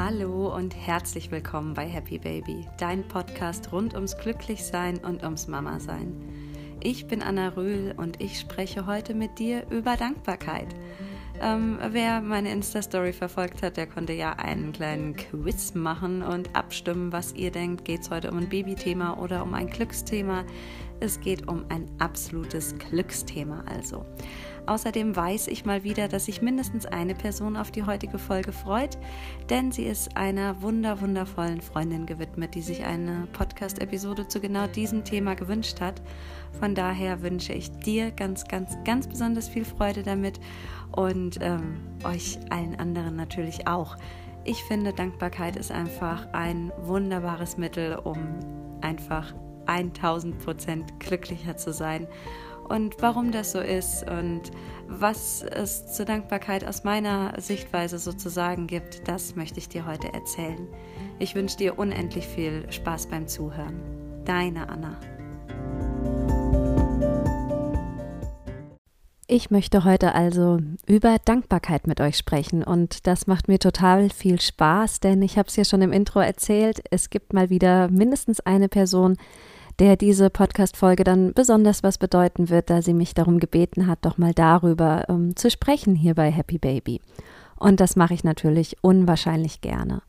Hallo und herzlich willkommen bei Happy Baby, dein Podcast rund ums Glücklichsein und ums Mama-Sein. Ich bin Anna Röhl und ich spreche heute mit dir über Dankbarkeit. Ähm, wer meine Insta-Story verfolgt hat, der konnte ja einen kleinen Quiz machen und abstimmen, was ihr denkt. Geht es heute um ein Babythema oder um ein Glücksthema? Es geht um ein absolutes Glücksthema also. Außerdem weiß ich mal wieder, dass sich mindestens eine Person auf die heutige Folge freut, denn sie ist einer wunder wundervollen Freundin gewidmet, die sich eine Podcast-Episode zu genau diesem Thema gewünscht hat. Von daher wünsche ich dir ganz, ganz, ganz besonders viel Freude damit und ähm, euch allen anderen natürlich auch. Ich finde, Dankbarkeit ist einfach ein wunderbares Mittel, um einfach 1000 Prozent glücklicher zu sein. Und warum das so ist und was es zur Dankbarkeit aus meiner Sichtweise sozusagen gibt, das möchte ich dir heute erzählen. Ich wünsche dir unendlich viel Spaß beim Zuhören. Deine Anna. Ich möchte heute also über Dankbarkeit mit euch sprechen und das macht mir total viel Spaß, denn ich habe es ja schon im Intro erzählt, es gibt mal wieder mindestens eine Person, der diese Podcast-Folge dann besonders was bedeuten wird, da sie mich darum gebeten hat, doch mal darüber ähm, zu sprechen hier bei Happy Baby. Und das mache ich natürlich unwahrscheinlich gerne.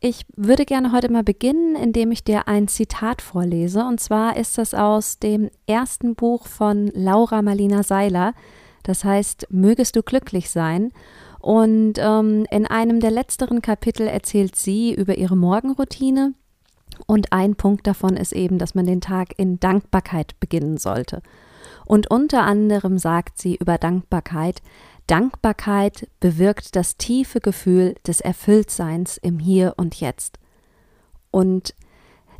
Ich würde gerne heute mal beginnen, indem ich dir ein Zitat vorlese. Und zwar ist das aus dem ersten Buch von Laura Marlina Seiler. Das heißt, Mögest du glücklich sein. Und ähm, in einem der letzteren Kapitel erzählt sie über ihre Morgenroutine und ein Punkt davon ist eben, dass man den Tag in Dankbarkeit beginnen sollte. Und unter anderem sagt sie über Dankbarkeit, Dankbarkeit bewirkt das tiefe Gefühl des Erfülltseins im Hier und Jetzt. Und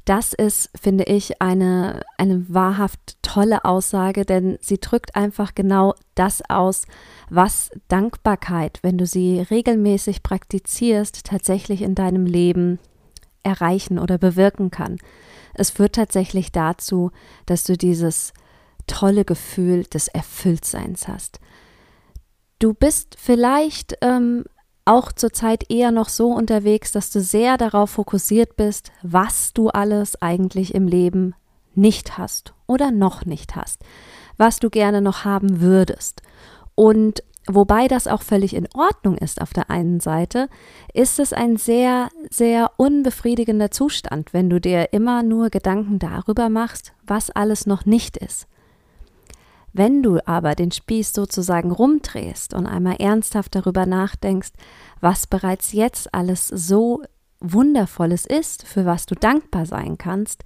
das ist, finde ich, eine, eine wahrhaft tolle Aussage, denn sie drückt einfach genau das aus, was Dankbarkeit, wenn du sie regelmäßig praktizierst, tatsächlich in deinem Leben erreichen oder bewirken kann. Es führt tatsächlich dazu, dass du dieses tolle Gefühl des Erfülltseins hast. Du bist vielleicht ähm, auch zurzeit eher noch so unterwegs, dass du sehr darauf fokussiert bist, was du alles eigentlich im Leben nicht hast oder noch nicht hast, was du gerne noch haben würdest. Und Wobei das auch völlig in Ordnung ist auf der einen Seite, ist es ein sehr, sehr unbefriedigender Zustand, wenn du dir immer nur Gedanken darüber machst, was alles noch nicht ist. Wenn du aber den Spieß sozusagen rumdrehst und einmal ernsthaft darüber nachdenkst, was bereits jetzt alles so Wundervolles ist, für was du dankbar sein kannst,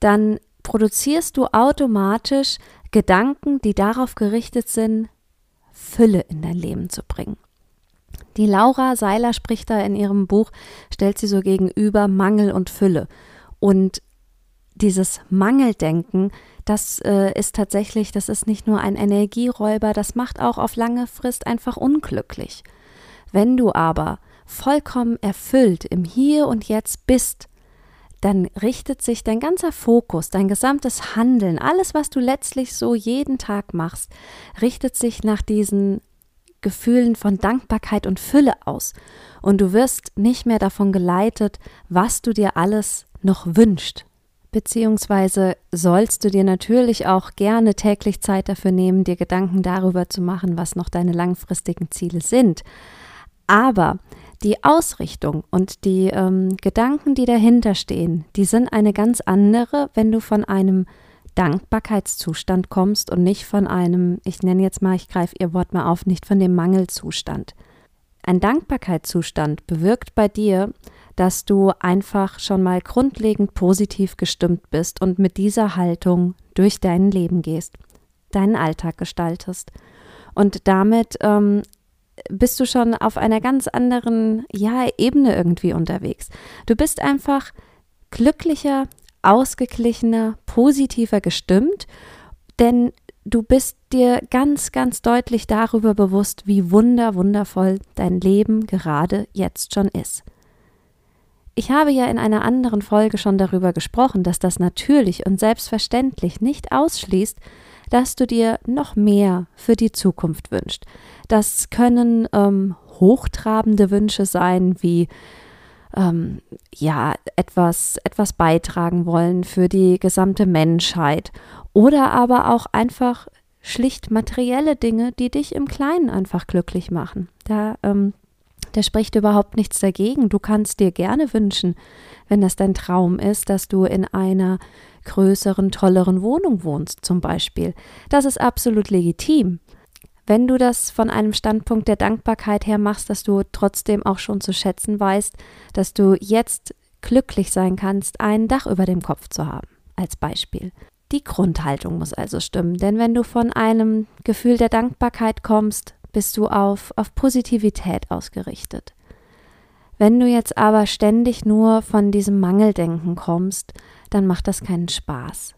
dann produzierst du automatisch Gedanken, die darauf gerichtet sind, Fülle in dein Leben zu bringen. Die Laura Seiler spricht da in ihrem Buch, stellt sie so gegenüber Mangel und Fülle. Und dieses Mangeldenken, das äh, ist tatsächlich, das ist nicht nur ein Energieräuber, das macht auch auf lange Frist einfach unglücklich. Wenn du aber vollkommen erfüllt im Hier und Jetzt bist, dann richtet sich dein ganzer Fokus, dein gesamtes Handeln, alles, was du letztlich so jeden Tag machst, richtet sich nach diesen Gefühlen von Dankbarkeit und Fülle aus. Und du wirst nicht mehr davon geleitet, was du dir alles noch wünscht. Beziehungsweise sollst du dir natürlich auch gerne täglich Zeit dafür nehmen, dir Gedanken darüber zu machen, was noch deine langfristigen Ziele sind. Aber die Ausrichtung und die ähm, Gedanken, die dahinter stehen, die sind eine ganz andere, wenn du von einem Dankbarkeitszustand kommst und nicht von einem, ich nenne jetzt mal, ich greife ihr Wort mal auf, nicht von dem Mangelzustand. Ein Dankbarkeitszustand bewirkt bei dir, dass du einfach schon mal grundlegend positiv gestimmt bist und mit dieser Haltung durch dein Leben gehst, deinen Alltag gestaltest und damit ähm, bist du schon auf einer ganz anderen ja, Ebene irgendwie unterwegs. Du bist einfach glücklicher, ausgeglichener, positiver gestimmt, denn du bist dir ganz, ganz deutlich darüber bewusst, wie wunder, wundervoll dein Leben gerade jetzt schon ist. Ich habe ja in einer anderen Folge schon darüber gesprochen, dass das natürlich und selbstverständlich nicht ausschließt, dass du dir noch mehr für die Zukunft wünschst. Das können ähm, hochtrabende Wünsche sein, wie ähm, ja, etwas, etwas beitragen wollen für die gesamte Menschheit. Oder aber auch einfach schlicht materielle Dinge, die dich im Kleinen einfach glücklich machen. Da, ähm, da spricht überhaupt nichts dagegen. Du kannst dir gerne wünschen, wenn das dein Traum ist, dass du in einer größeren, tolleren Wohnung wohnst, zum Beispiel. Das ist absolut legitim wenn du das von einem Standpunkt der Dankbarkeit her machst, dass du trotzdem auch schon zu schätzen weißt, dass du jetzt glücklich sein kannst, ein Dach über dem Kopf zu haben, als Beispiel. Die Grundhaltung muss also stimmen, denn wenn du von einem Gefühl der Dankbarkeit kommst, bist du auf, auf Positivität ausgerichtet. Wenn du jetzt aber ständig nur von diesem Mangeldenken kommst, dann macht das keinen Spaß.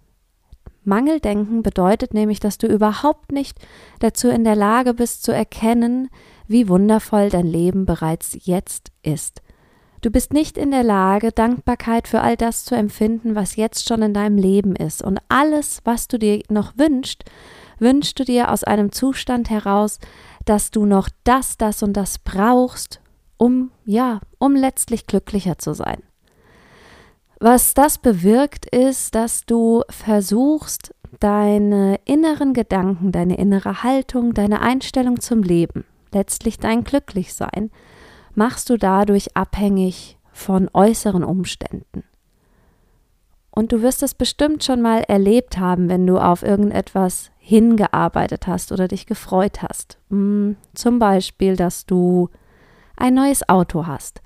Mangeldenken bedeutet nämlich, dass du überhaupt nicht dazu in der Lage bist zu erkennen, wie wundervoll dein Leben bereits jetzt ist. Du bist nicht in der Lage, Dankbarkeit für all das zu empfinden, was jetzt schon in deinem Leben ist. Und alles, was du dir noch wünschst, wünschst du dir aus einem Zustand heraus, dass du noch das, das und das brauchst, um, ja, um letztlich glücklicher zu sein. Was das bewirkt, ist, dass du versuchst, deine inneren Gedanken, deine innere Haltung, deine Einstellung zum Leben, letztlich dein Glücklichsein, machst du dadurch abhängig von äußeren Umständen. Und du wirst es bestimmt schon mal erlebt haben, wenn du auf irgendetwas hingearbeitet hast oder dich gefreut hast. Hm, zum Beispiel, dass du ein neues Auto hast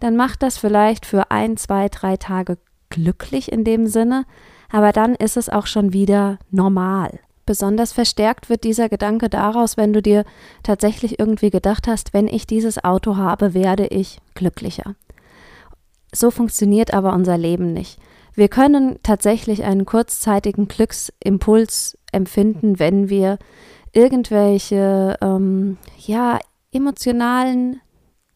dann macht das vielleicht für ein, zwei, drei Tage glücklich in dem Sinne, aber dann ist es auch schon wieder normal. Besonders verstärkt wird dieser Gedanke daraus, wenn du dir tatsächlich irgendwie gedacht hast, wenn ich dieses Auto habe, werde ich glücklicher. So funktioniert aber unser Leben nicht. Wir können tatsächlich einen kurzzeitigen Glücksimpuls empfinden, wenn wir irgendwelche ähm, ja emotionalen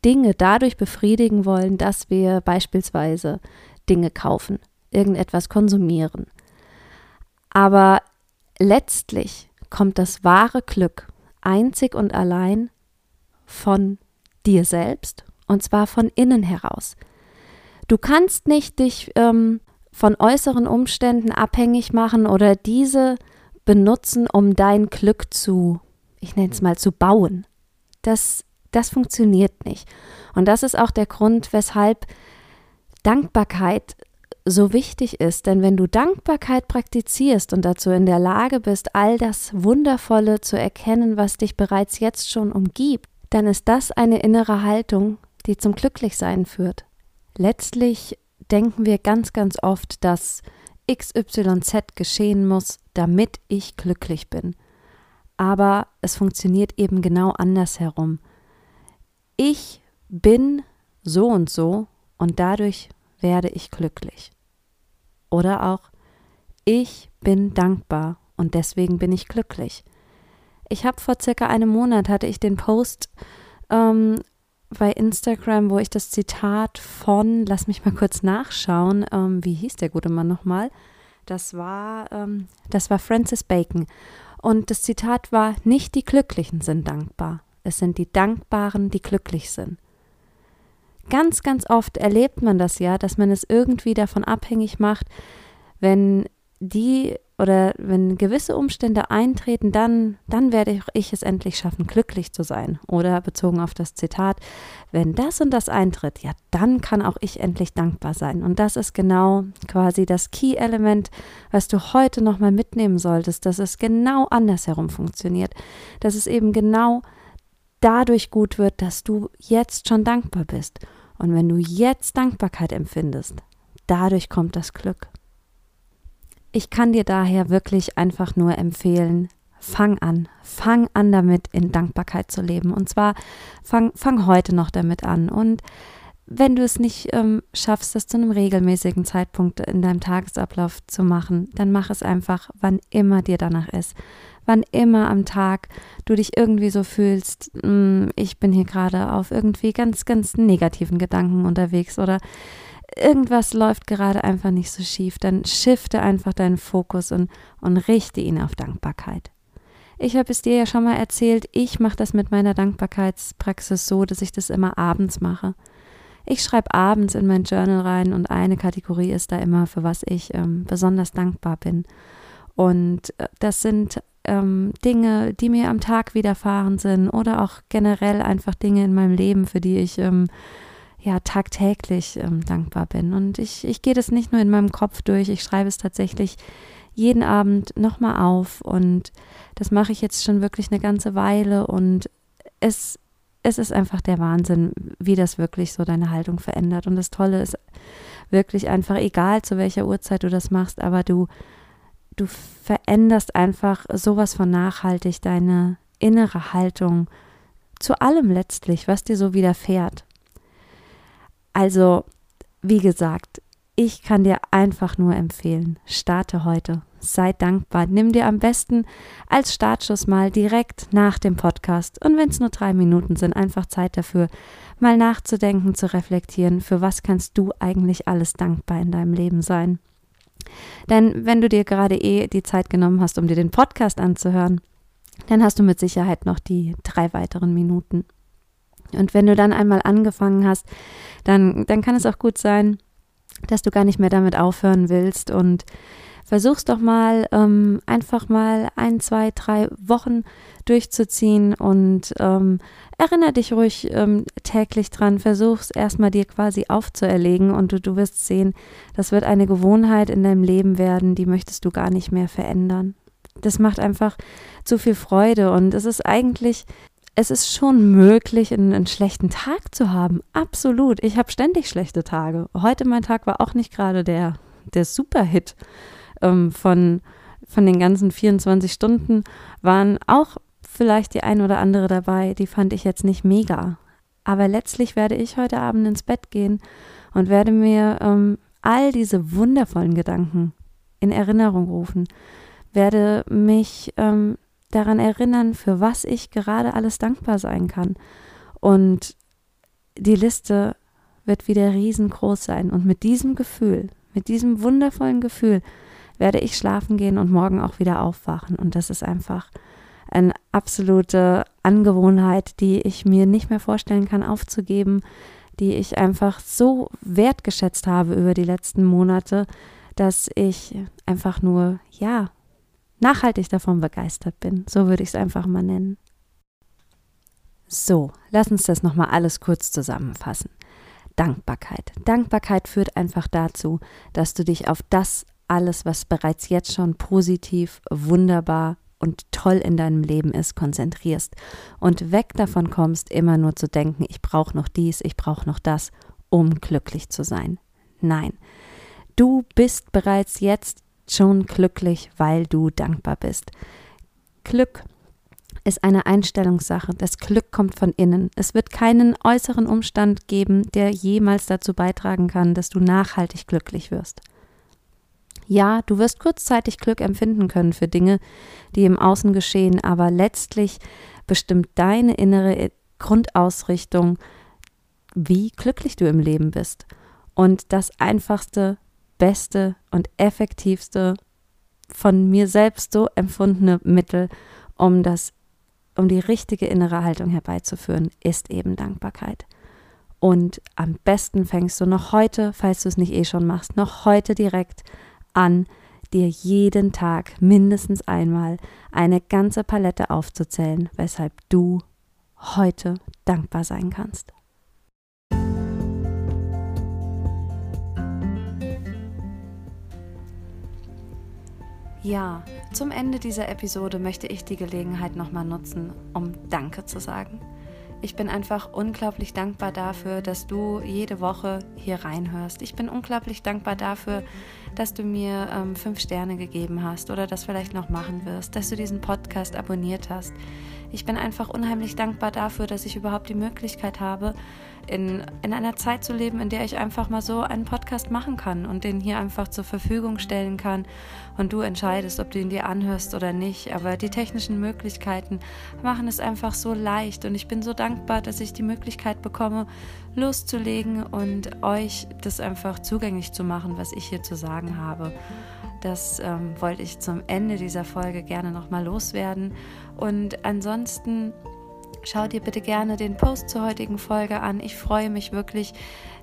Dinge dadurch befriedigen wollen, dass wir beispielsweise Dinge kaufen, irgendetwas konsumieren. Aber letztlich kommt das wahre Glück einzig und allein von dir selbst und zwar von innen heraus. Du kannst nicht dich ähm, von äußeren Umständen abhängig machen oder diese benutzen, um dein Glück zu, ich nenne es mal, zu bauen. Das das funktioniert nicht. Und das ist auch der Grund, weshalb Dankbarkeit so wichtig ist. Denn wenn du Dankbarkeit praktizierst und dazu in der Lage bist, all das Wundervolle zu erkennen, was dich bereits jetzt schon umgibt, dann ist das eine innere Haltung, die zum Glücklichsein führt. Letztlich denken wir ganz, ganz oft, dass XYZ geschehen muss, damit ich glücklich bin. Aber es funktioniert eben genau andersherum ich bin so und so und dadurch werde ich glücklich. Oder auch, ich bin dankbar und deswegen bin ich glücklich. Ich habe vor circa einem Monat hatte ich den Post ähm, bei Instagram, wo ich das Zitat von, lass mich mal kurz nachschauen, ähm, wie hieß der gute Mann nochmal? Das war, ähm, das war Francis Bacon. Und das Zitat war, nicht die Glücklichen sind dankbar, es sind die Dankbaren, die glücklich sind. Ganz, ganz oft erlebt man das ja, dass man es irgendwie davon abhängig macht, wenn die oder wenn gewisse Umstände eintreten, dann, dann werde ich es endlich schaffen, glücklich zu sein. Oder bezogen auf das Zitat, wenn das und das eintritt, ja, dann kann auch ich endlich dankbar sein. Und das ist genau quasi das Key-Element, was du heute nochmal mitnehmen solltest, dass es genau andersherum funktioniert. Dass es eben genau dadurch gut wird, dass du jetzt schon dankbar bist. Und wenn du jetzt Dankbarkeit empfindest, dadurch kommt das Glück. Ich kann dir daher wirklich einfach nur empfehlen, fang an, fang an damit in Dankbarkeit zu leben. Und zwar fang, fang heute noch damit an. Und wenn du es nicht ähm, schaffst, das zu einem regelmäßigen Zeitpunkt in deinem Tagesablauf zu machen, dann mach es einfach, wann immer dir danach ist wann immer am Tag du dich irgendwie so fühlst, hm, ich bin hier gerade auf irgendwie ganz, ganz negativen Gedanken unterwegs oder irgendwas läuft gerade einfach nicht so schief, dann shifte einfach deinen Fokus und, und richte ihn auf Dankbarkeit. Ich habe es dir ja schon mal erzählt, ich mache das mit meiner Dankbarkeitspraxis so, dass ich das immer abends mache. Ich schreibe abends in mein Journal rein und eine Kategorie ist da immer, für was ich ähm, besonders dankbar bin. Und äh, das sind ähm, Dinge, die mir am Tag widerfahren sind oder auch generell einfach Dinge in meinem Leben, für die ich ähm, ja tagtäglich ähm, dankbar bin. Und ich, ich gehe das nicht nur in meinem Kopf durch, ich schreibe es tatsächlich jeden Abend nochmal auf und das mache ich jetzt schon wirklich eine ganze Weile und es es ist einfach der Wahnsinn, wie das wirklich so deine Haltung verändert. Und das Tolle ist wirklich einfach, egal zu welcher Uhrzeit du das machst, aber du, du veränderst einfach sowas von nachhaltig deine innere Haltung zu allem letztlich, was dir so widerfährt. Also, wie gesagt, ich kann dir einfach nur empfehlen, starte heute sei dankbar. Nimm dir am besten als Startschuss mal direkt nach dem Podcast und wenn es nur drei Minuten sind, einfach Zeit dafür, mal nachzudenken, zu reflektieren, für was kannst du eigentlich alles dankbar in deinem Leben sein. Denn wenn du dir gerade eh die Zeit genommen hast, um dir den Podcast anzuhören, dann hast du mit Sicherheit noch die drei weiteren Minuten. Und wenn du dann einmal angefangen hast, dann, dann kann es auch gut sein, dass du gar nicht mehr damit aufhören willst und versuch's doch mal ähm, einfach mal ein, zwei, drei Wochen durchzuziehen und ähm, erinnere dich ruhig ähm, täglich dran. Versuch's erstmal dir quasi aufzuerlegen und du, du wirst sehen, das wird eine Gewohnheit in deinem Leben werden, die möchtest du gar nicht mehr verändern. Das macht einfach zu viel Freude und es ist eigentlich es ist schon möglich, einen, einen, schlechten Tag zu haben. Absolut. Ich habe ständig schlechte Tage. Heute mein Tag war auch nicht gerade der, der Superhit ähm, von, von den ganzen 24 Stunden waren auch vielleicht die ein oder andere dabei, die fand ich jetzt nicht mega. Aber letztlich werde ich heute Abend ins Bett gehen und werde mir ähm, all diese wundervollen Gedanken in Erinnerung rufen, werde mich ähm, daran erinnern, für was ich gerade alles dankbar sein kann. Und die Liste wird wieder riesengroß sein. Und mit diesem Gefühl, mit diesem wundervollen Gefühl, werde ich schlafen gehen und morgen auch wieder aufwachen. Und das ist einfach eine absolute Angewohnheit, die ich mir nicht mehr vorstellen kann aufzugeben, die ich einfach so wertgeschätzt habe über die letzten Monate, dass ich einfach nur, ja, nachhaltig davon begeistert bin. So würde ich es einfach mal nennen. So, lass uns das nochmal alles kurz zusammenfassen. Dankbarkeit. Dankbarkeit führt einfach dazu, dass du dich auf das alles, was bereits jetzt schon positiv, wunderbar und toll in deinem Leben ist, konzentrierst und weg davon kommst, immer nur zu denken, ich brauche noch dies, ich brauche noch das, um glücklich zu sein. Nein, du bist bereits jetzt schon glücklich, weil du dankbar bist. Glück ist eine Einstellungssache. Das Glück kommt von innen. Es wird keinen äußeren Umstand geben, der jemals dazu beitragen kann, dass du nachhaltig glücklich wirst. Ja, du wirst kurzzeitig Glück empfinden können für Dinge, die im Außen geschehen, aber letztlich bestimmt deine innere Grundausrichtung, wie glücklich du im Leben bist. Und das einfachste, beste und effektivste von mir selbst so empfundene Mittel, um das um die richtige innere Haltung herbeizuführen, ist eben Dankbarkeit. Und am besten fängst du noch heute, falls du es nicht eh schon machst, noch heute direkt an, dir jeden Tag mindestens einmal eine ganze Palette aufzuzählen, weshalb du heute dankbar sein kannst. Ja, zum Ende dieser Episode möchte ich die Gelegenheit nochmal nutzen, um Danke zu sagen. Ich bin einfach unglaublich dankbar dafür, dass du jede Woche hier reinhörst. Ich bin unglaublich dankbar dafür, dass du mir ähm, fünf Sterne gegeben hast oder das vielleicht noch machen wirst, dass du diesen Podcast abonniert hast. Ich bin einfach unheimlich dankbar dafür, dass ich überhaupt die Möglichkeit habe, in, in einer Zeit zu leben, in der ich einfach mal so einen Podcast machen kann und den hier einfach zur Verfügung stellen kann und du entscheidest, ob du ihn dir anhörst oder nicht. Aber die technischen Möglichkeiten machen es einfach so leicht und ich bin so dankbar, dass ich die Möglichkeit bekomme, loszulegen und euch das einfach zugänglich zu machen, was ich hier zu sagen habe. Das ähm, wollte ich zum Ende dieser Folge gerne nochmal loswerden. Und ansonsten schau dir bitte gerne den Post zur heutigen Folge an. Ich freue mich wirklich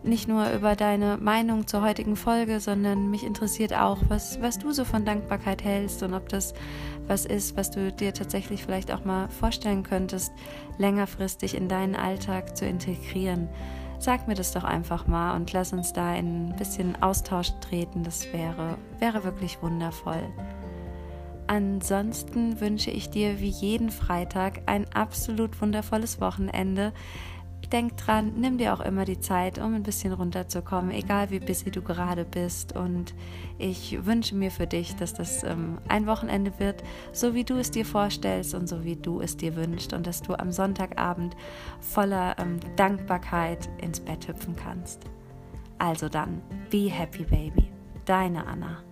nicht nur über deine Meinung zur heutigen Folge, sondern mich interessiert auch, was, was du so von Dankbarkeit hältst und ob das was ist, was du dir tatsächlich vielleicht auch mal vorstellen könntest, längerfristig in deinen Alltag zu integrieren. Sag mir das doch einfach mal und lass uns da in ein bisschen Austausch treten. Das wäre, wäre wirklich wundervoll. Ansonsten wünsche ich dir wie jeden Freitag ein absolut wundervolles Wochenende denk dran, nimm dir auch immer die Zeit, um ein bisschen runterzukommen, egal wie busy du gerade bist. Und ich wünsche mir für dich, dass das ähm, ein Wochenende wird, so wie du es dir vorstellst und so wie du es dir wünschst. Und dass du am Sonntagabend voller ähm, Dankbarkeit ins Bett hüpfen kannst. Also dann, be happy, baby. Deine Anna.